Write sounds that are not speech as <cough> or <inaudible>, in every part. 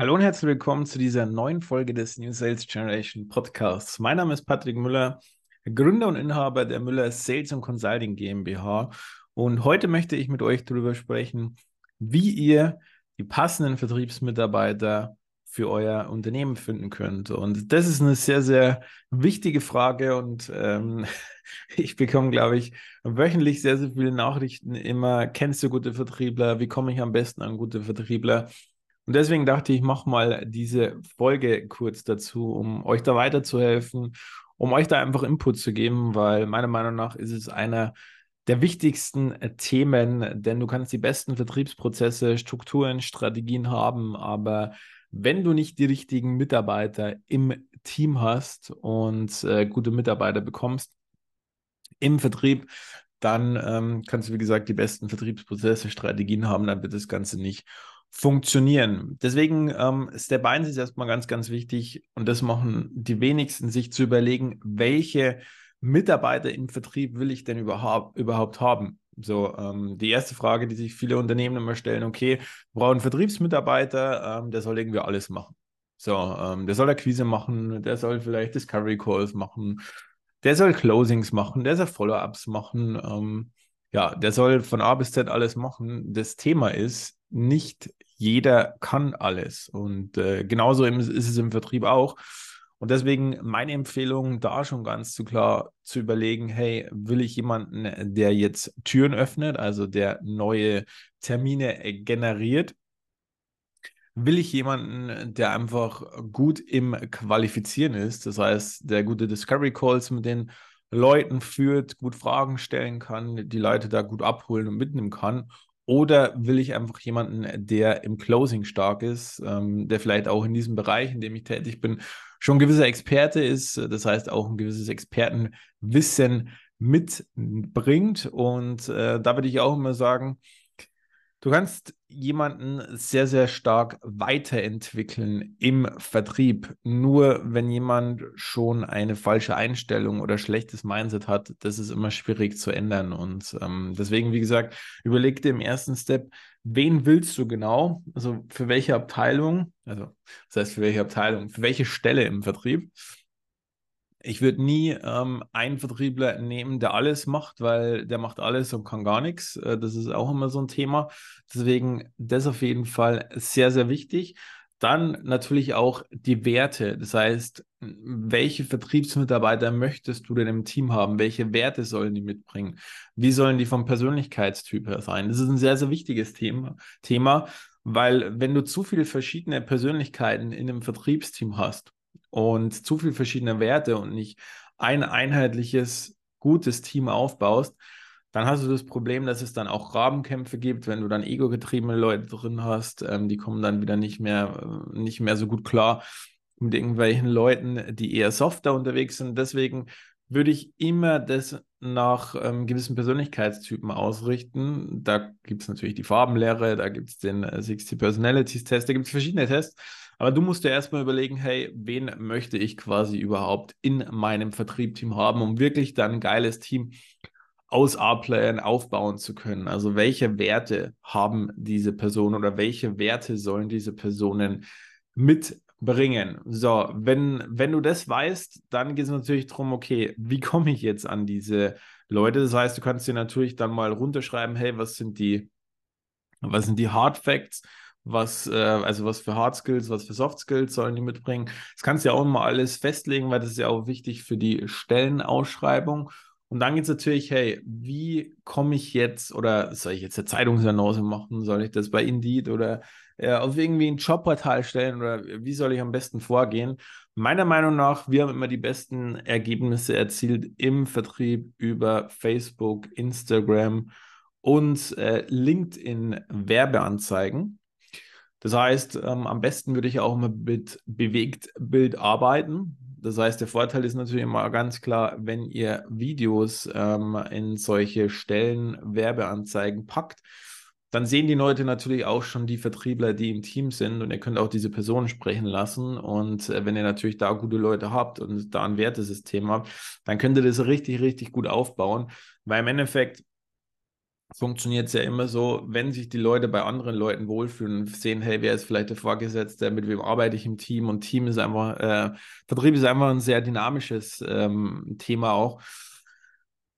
Hallo und herzlich willkommen zu dieser neuen Folge des New Sales Generation Podcasts. Mein Name ist Patrick Müller, Gründer und Inhaber der Müller Sales und Consulting GmbH. Und heute möchte ich mit euch darüber sprechen, wie ihr die passenden Vertriebsmitarbeiter für euer Unternehmen finden könnt. Und das ist eine sehr, sehr wichtige Frage und ähm, <laughs> ich bekomme, glaube ich, wöchentlich sehr, sehr viele Nachrichten immer, kennst du gute Vertriebler? Wie komme ich am besten an gute Vertriebler? Und deswegen dachte ich, ich mache mal diese Folge kurz dazu, um euch da weiterzuhelfen, um euch da einfach Input zu geben, weil meiner Meinung nach ist es einer der wichtigsten Themen, denn du kannst die besten Vertriebsprozesse, Strukturen, Strategien haben, aber wenn du nicht die richtigen Mitarbeiter im Team hast und äh, gute Mitarbeiter bekommst im Vertrieb, dann ähm, kannst du, wie gesagt, die besten Vertriebsprozesse, Strategien haben, dann wird das Ganze nicht funktionieren. Deswegen ähm, Step 1 ist erstmal ganz, ganz wichtig und das machen die wenigsten, sich zu überlegen, welche Mitarbeiter im Vertrieb will ich denn überhaupt, überhaupt haben? So, ähm, die erste Frage, die sich viele Unternehmen immer stellen, okay, wir brauchen einen Vertriebsmitarbeiter, ähm, der soll irgendwie alles machen. So, ähm, der soll Akquise machen, der soll vielleicht Discovery Calls machen, der soll Closings machen, der soll Follow-ups machen. Ähm, ja, der soll von A bis Z alles machen. Das Thema ist, nicht jeder kann alles. Und äh, genauso ist es im Vertrieb auch. Und deswegen meine Empfehlung, da schon ganz zu klar zu überlegen, hey, will ich jemanden, der jetzt Türen öffnet, also der neue Termine generiert? Will ich jemanden, der einfach gut im Qualifizieren ist, das heißt, der gute Discovery Calls mit den Leuten führt, gut Fragen stellen kann, die Leute da gut abholen und mitnehmen kann? Oder will ich einfach jemanden, der im Closing stark ist, ähm, der vielleicht auch in diesem Bereich, in dem ich tätig bin, schon gewisser Experte ist, das heißt auch ein gewisses Expertenwissen mitbringt. Und äh, da würde ich auch immer sagen, Du kannst jemanden sehr, sehr stark weiterentwickeln im Vertrieb. Nur wenn jemand schon eine falsche Einstellung oder schlechtes Mindset hat, das ist immer schwierig zu ändern. Und ähm, deswegen, wie gesagt, überleg dir im ersten Step, wen willst du genau? Also für welche Abteilung? Also, das heißt, für welche Abteilung? Für welche Stelle im Vertrieb? Ich würde nie ähm, einen Vertriebler nehmen, der alles macht, weil der macht alles und kann gar nichts. Äh, das ist auch immer so ein Thema. Deswegen das auf jeden Fall sehr, sehr wichtig. Dann natürlich auch die Werte. Das heißt, welche Vertriebsmitarbeiter möchtest du denn im Team haben? Welche Werte sollen die mitbringen? Wie sollen die vom Persönlichkeitstyp her sein? Das ist ein sehr, sehr wichtiges Thema, Thema weil wenn du zu viele verschiedene Persönlichkeiten in einem Vertriebsteam hast, und zu viele verschiedene Werte und nicht ein einheitliches, gutes Team aufbaust, dann hast du das Problem, dass es dann auch Rabenkämpfe gibt, wenn du dann ego-getriebene Leute drin hast, ähm, die kommen dann wieder nicht mehr, äh, nicht mehr so gut klar mit irgendwelchen Leuten, die eher softer unterwegs sind. Deswegen würde ich immer das nach ähm, gewissen Persönlichkeitstypen ausrichten. Da gibt es natürlich die Farbenlehre, da gibt es den äh, 60 Personalities Test, da gibt es verschiedene Tests. Aber du musst dir erstmal überlegen, hey, wen möchte ich quasi überhaupt in meinem Vertriebteam haben, um wirklich dann ein geiles Team aus A-Playern aufbauen zu können. Also welche Werte haben diese Personen oder welche Werte sollen diese Personen mitbringen? So, wenn, wenn du das weißt, dann geht es natürlich darum, okay, wie komme ich jetzt an diese Leute? Das heißt, du kannst dir natürlich dann mal runterschreiben, hey, was sind die, was sind die Hard Facts? Was, äh, also was für Hard Skills, was für Soft Skills sollen die mitbringen. Das kannst du ja auch mal alles festlegen, weil das ist ja auch wichtig für die Stellenausschreibung. Und dann geht es natürlich, hey, wie komme ich jetzt, oder soll ich jetzt eine Zeitungsannonce machen? Soll ich das bei Indeed oder äh, auf irgendwie ein Jobportal stellen oder wie soll ich am besten vorgehen? Meiner Meinung nach, wir haben immer die besten Ergebnisse erzielt im Vertrieb über Facebook, Instagram und äh, LinkedIn Werbeanzeigen. Das heißt, ähm, am besten würde ich auch mit Bewegtbild arbeiten. Das heißt, der Vorteil ist natürlich immer ganz klar, wenn ihr Videos ähm, in solche Stellen, Werbeanzeigen packt, dann sehen die Leute natürlich auch schon die Vertriebler, die im Team sind und ihr könnt auch diese Personen sprechen lassen. Und äh, wenn ihr natürlich da gute Leute habt und da ein Wertesystem habt, dann könnt ihr das richtig, richtig gut aufbauen, weil im Endeffekt funktioniert es ja immer so, wenn sich die Leute bei anderen Leuten wohlfühlen und sehen, hey, wer ist vielleicht der Vorgesetzte, mit wem arbeite ich im Team und Team ist einfach, äh, Vertrieb ist einfach ein sehr dynamisches ähm, Thema auch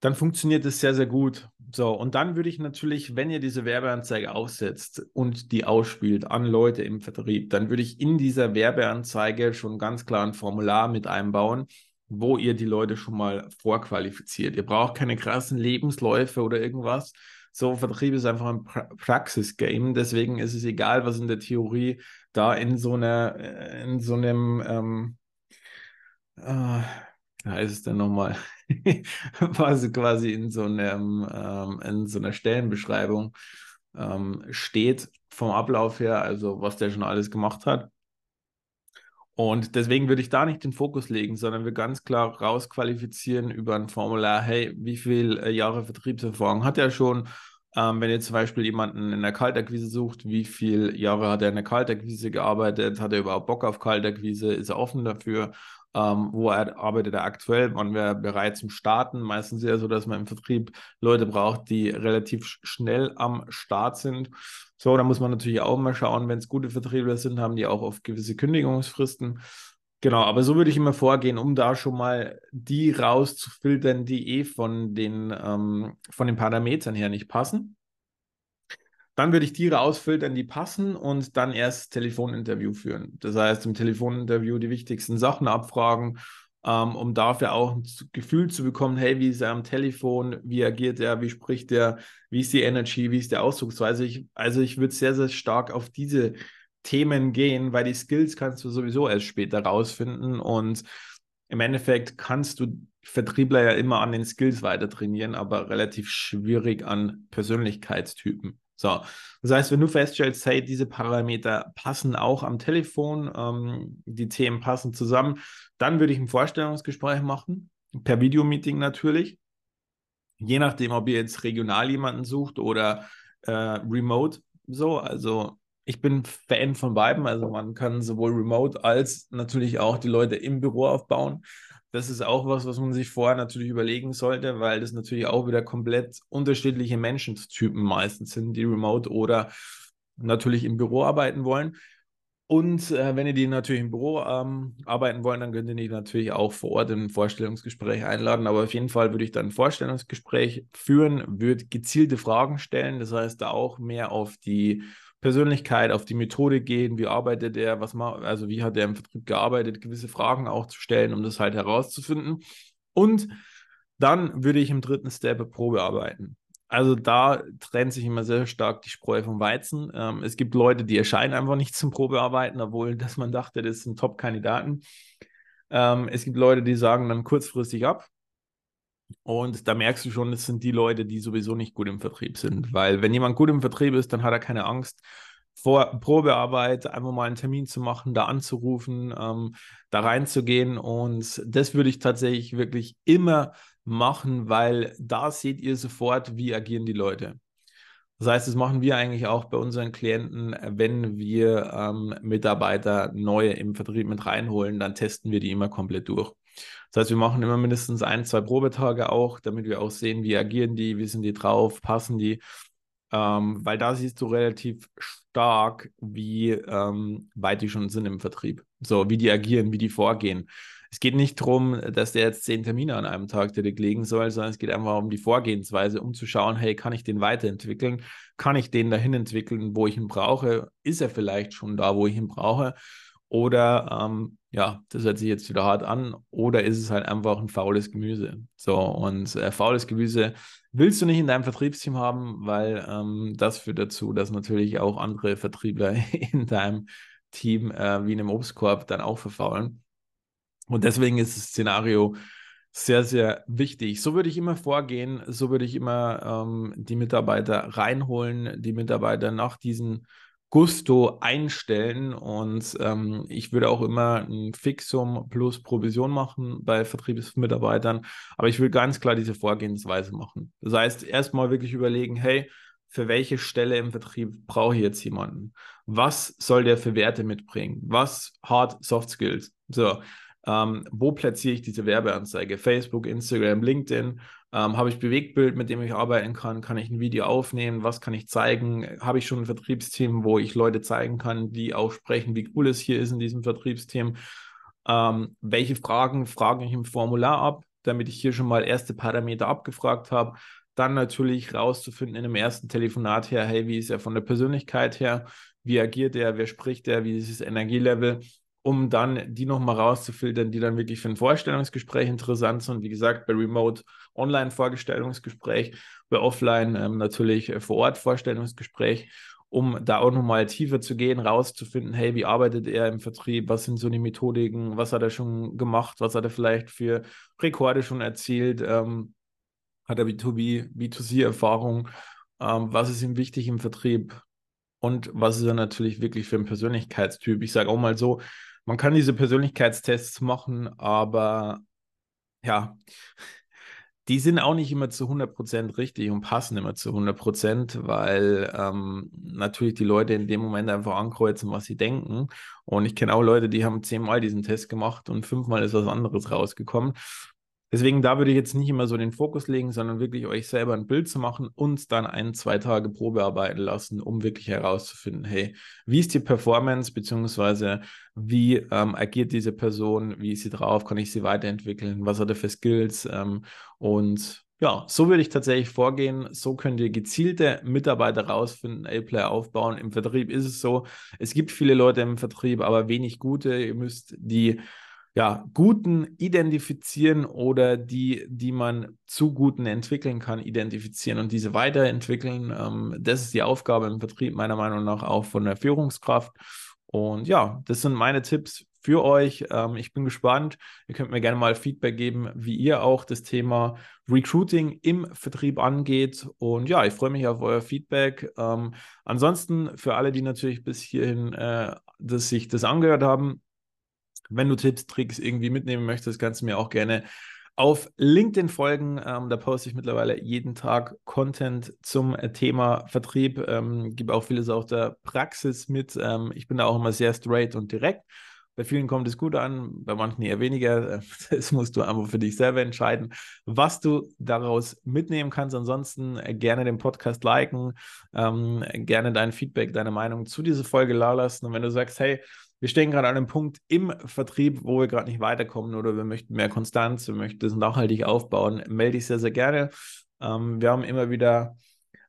dann funktioniert es sehr, sehr gut. So, und dann würde ich natürlich, wenn ihr diese Werbeanzeige aufsetzt und die ausspielt an Leute im Vertrieb, dann würde ich in dieser Werbeanzeige schon ganz klar ein Formular mit einbauen, wo ihr die Leute schon mal vorqualifiziert. Ihr braucht keine krassen Lebensläufe oder irgendwas. So, Vertrieb ist einfach ein pra Praxis-Game. Deswegen ist es egal, was in der Theorie da in so einer, äh, in so einem, ähm, äh, wie heißt es denn nochmal? <laughs> was quasi in so, einem, ähm, in so einer Stellenbeschreibung ähm, steht vom Ablauf her, also was der schon alles gemacht hat. Und deswegen würde ich da nicht den Fokus legen, sondern wir ganz klar rausqualifizieren über ein Formular, hey, wie viele äh, Jahre Vertriebserfahrung hat er schon? Ähm, wenn ihr zum Beispiel jemanden in der Kaltakquise sucht, wie viele Jahre hat er in der Kaltakquise gearbeitet? Hat er überhaupt Bock auf Kaltakquise? Ist er offen dafür? Ähm, wo er, arbeitet er aktuell? Wann wäre er bereit zum Starten? Meistens ist es so, dass man im Vertrieb Leute braucht, die relativ schnell am Start sind. So, da muss man natürlich auch mal schauen, wenn es gute Vertriebler sind, haben die auch oft gewisse Kündigungsfristen. Genau, aber so würde ich immer vorgehen, um da schon mal die rauszufiltern, die eh von den, ähm, von den Parametern her nicht passen. Dann würde ich die rausfiltern, die passen und dann erst Telefoninterview führen. Das heißt, im Telefoninterview die wichtigsten Sachen abfragen, ähm, um dafür auch ein Gefühl zu bekommen, hey, wie ist er am Telefon, wie agiert er, wie spricht er, wie ist die Energy, wie ist die Ausdrucksweise. Ich, also ich würde sehr, sehr stark auf diese Themen gehen, weil die Skills kannst du sowieso erst später rausfinden und im Endeffekt kannst du Vertriebler ja immer an den Skills weiter trainieren, aber relativ schwierig an Persönlichkeitstypen. So, das heißt, wenn du feststellst, hey, diese Parameter passen auch am Telefon, ähm, die Themen passen zusammen, dann würde ich ein Vorstellungsgespräch machen, per Videomeeting natürlich. Je nachdem, ob ihr jetzt regional jemanden sucht oder äh, remote. So, also ich bin Fan von beiden. Also man kann sowohl remote als natürlich auch die Leute im Büro aufbauen. Das ist auch was, was man sich vorher natürlich überlegen sollte, weil das natürlich auch wieder komplett unterschiedliche Menschentypen meistens sind, die remote oder natürlich im Büro arbeiten wollen. Und äh, wenn ihr die natürlich im Büro ähm, arbeiten wollen, dann könnt ihr die natürlich auch vor Ort in ein Vorstellungsgespräch einladen. Aber auf jeden Fall würde ich dann ein Vorstellungsgespräch führen, würde gezielte Fragen stellen. Das heißt, da auch mehr auf die Persönlichkeit, auf die Methode gehen, wie arbeitet er, was macht, also wie hat er im Vertrieb gearbeitet, gewisse Fragen auch zu stellen, um das halt herauszufinden. Und dann würde ich im dritten Step Probe arbeiten. Also da trennt sich immer sehr stark die Spreu vom Weizen. Ähm, es gibt Leute, die erscheinen einfach nicht zum Probearbeiten, obwohl dass man dachte, das sind Top-Kandidaten. Ähm, es gibt Leute, die sagen dann kurzfristig ab. Und da merkst du schon, das sind die Leute, die sowieso nicht gut im Vertrieb sind. Weil wenn jemand gut im Vertrieb ist, dann hat er keine Angst, vor Probearbeit einfach mal einen Termin zu machen, da anzurufen, ähm, da reinzugehen. Und das würde ich tatsächlich wirklich immer machen, weil da seht ihr sofort, wie agieren die Leute. Das heißt, das machen wir eigentlich auch bei unseren Klienten, wenn wir ähm, Mitarbeiter neue im Vertrieb mit reinholen, dann testen wir die immer komplett durch. Das heißt, wir machen immer mindestens ein, zwei Probetage auch, damit wir auch sehen, wie agieren die, wie sind die drauf, passen die. Ähm, weil da siehst du relativ stark, wie ähm, weit die schon sind im Vertrieb. So, wie die agieren, wie die vorgehen. Es geht nicht darum, dass der jetzt zehn Termine an einem Tag direkt legen soll, sondern es geht einfach um die Vorgehensweise, um zu schauen, hey, kann ich den weiterentwickeln? Kann ich den dahin entwickeln, wo ich ihn brauche? Ist er vielleicht schon da, wo ich ihn brauche? Oder ähm, ja, das hört sich jetzt wieder hart an, oder ist es halt einfach ein faules Gemüse? So, und äh, faules Gemüse willst du nicht in deinem Vertriebsteam haben, weil ähm, das führt dazu, dass natürlich auch andere Vertriebler <laughs> in deinem Team äh, wie in einem Obstkorb dann auch verfaulen. Und deswegen ist das Szenario sehr, sehr wichtig. So würde ich immer vorgehen, so würde ich immer ähm, die Mitarbeiter reinholen, die Mitarbeiter nach diesen Gusto einstellen und ähm, ich würde auch immer ein Fixum plus Provision machen bei Vertriebsmitarbeitern, aber ich will ganz klar diese Vorgehensweise machen. Das heißt, erstmal wirklich überlegen, hey, für welche Stelle im Vertrieb brauche ich jetzt jemanden? Was soll der für Werte mitbringen? Was Hard Soft Skills? So, ähm, wo platziere ich diese Werbeanzeige? Facebook, Instagram, LinkedIn. Ähm, habe ich Bewegtbild, mit dem ich arbeiten kann? Kann ich ein Video aufnehmen? Was kann ich zeigen? Habe ich schon ein Vertriebsteam, wo ich Leute zeigen kann, die auch sprechen, wie cool es hier ist in diesem Vertriebsteam? Ähm, welche Fragen frage ich im Formular ab, damit ich hier schon mal erste Parameter abgefragt habe? Dann natürlich rauszufinden in dem ersten Telefonat her, hey, wie ist er von der Persönlichkeit her? Wie agiert er? Wer spricht er? Wie ist das Energielevel? Um dann die nochmal rauszufiltern, die dann wirklich für ein Vorstellungsgespräch interessant sind. Wie gesagt, bei Remote Online-Vorstellungsgespräch, bei Offline ähm, natürlich äh, vor Ort Vorstellungsgespräch, um da auch nochmal tiefer zu gehen, rauszufinden, hey, wie arbeitet er im Vertrieb, was sind so die Methodiken, was hat er schon gemacht, was hat er vielleicht für Rekorde schon erzielt, ähm, hat er B2B, B2C-Erfahrung, ähm, was ist ihm wichtig im Vertrieb, und was ist er natürlich wirklich für ein Persönlichkeitstyp? Ich sage auch mal so, man kann diese Persönlichkeitstests machen, aber ja, die sind auch nicht immer zu 100% richtig und passen immer zu 100%, weil ähm, natürlich die Leute in dem Moment einfach ankreuzen, was sie denken. Und ich kenne auch Leute, die haben zehnmal diesen Test gemacht und fünfmal ist was anderes rausgekommen. Deswegen, da würde ich jetzt nicht immer so den Fokus legen, sondern wirklich euch selber ein Bild zu machen und dann ein, zwei Tage Probe arbeiten lassen, um wirklich herauszufinden, hey, wie ist die Performance, beziehungsweise wie ähm, agiert diese Person, wie ist sie drauf, kann ich sie weiterentwickeln, was hat er für Skills ähm, und ja, so würde ich tatsächlich vorgehen. So könnt ihr gezielte Mitarbeiter rausfinden, A-Player aufbauen. Im Vertrieb ist es so, es gibt viele Leute im Vertrieb, aber wenig gute. Ihr müsst die ja, guten identifizieren oder die, die man zu guten entwickeln kann, identifizieren und diese weiterentwickeln. Ähm, das ist die Aufgabe im Vertrieb meiner Meinung nach auch von der Führungskraft. Und ja, das sind meine Tipps für euch. Ähm, ich bin gespannt. Ihr könnt mir gerne mal Feedback geben, wie ihr auch das Thema Recruiting im Vertrieb angeht. Und ja, ich freue mich auf euer Feedback. Ähm, ansonsten für alle, die natürlich bis hierhin äh, das, sich das angehört haben, wenn du Tipps, Tricks irgendwie mitnehmen möchtest, kannst du mir auch gerne auf LinkedIn folgen. Ähm, da poste ich mittlerweile jeden Tag Content zum äh, Thema Vertrieb. Ähm, gebe auch vieles aus der Praxis mit. Ähm, ich bin da auch immer sehr straight und direkt. Bei vielen kommt es gut an, bei manchen eher weniger. <laughs> Das musst du einfach für dich selber entscheiden, was du daraus mitnehmen kannst. Ansonsten äh, gerne den Podcast liken, ähm, gerne dein Feedback, deine Meinung zu dieser Folge la lassen. Und wenn du sagst, hey, wir stehen gerade an einem Punkt im Vertrieb, wo wir gerade nicht weiterkommen oder wir möchten mehr Konstanz, wir möchten das nachhaltig aufbauen, melde ich sehr, sehr gerne. Ähm, wir haben immer wieder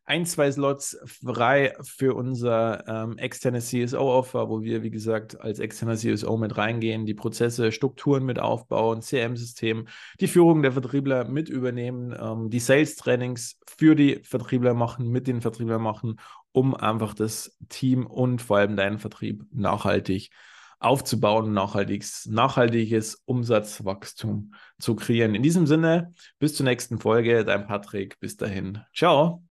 ein, zwei Slots frei für unser ähm, externes CSO-Offer, wo wir, wie gesagt, als externer CSO mit reingehen, die Prozesse, Strukturen mit aufbauen, CM-System, die Führung der Vertriebler mit übernehmen, ähm, die Sales-Trainings für die Vertriebler machen, mit den Vertrieblern machen um einfach das Team und vor allem deinen Vertrieb nachhaltig aufzubauen, nachhaltiges, nachhaltiges Umsatzwachstum zu kreieren. In diesem Sinne, bis zur nächsten Folge, dein Patrick. Bis dahin. Ciao.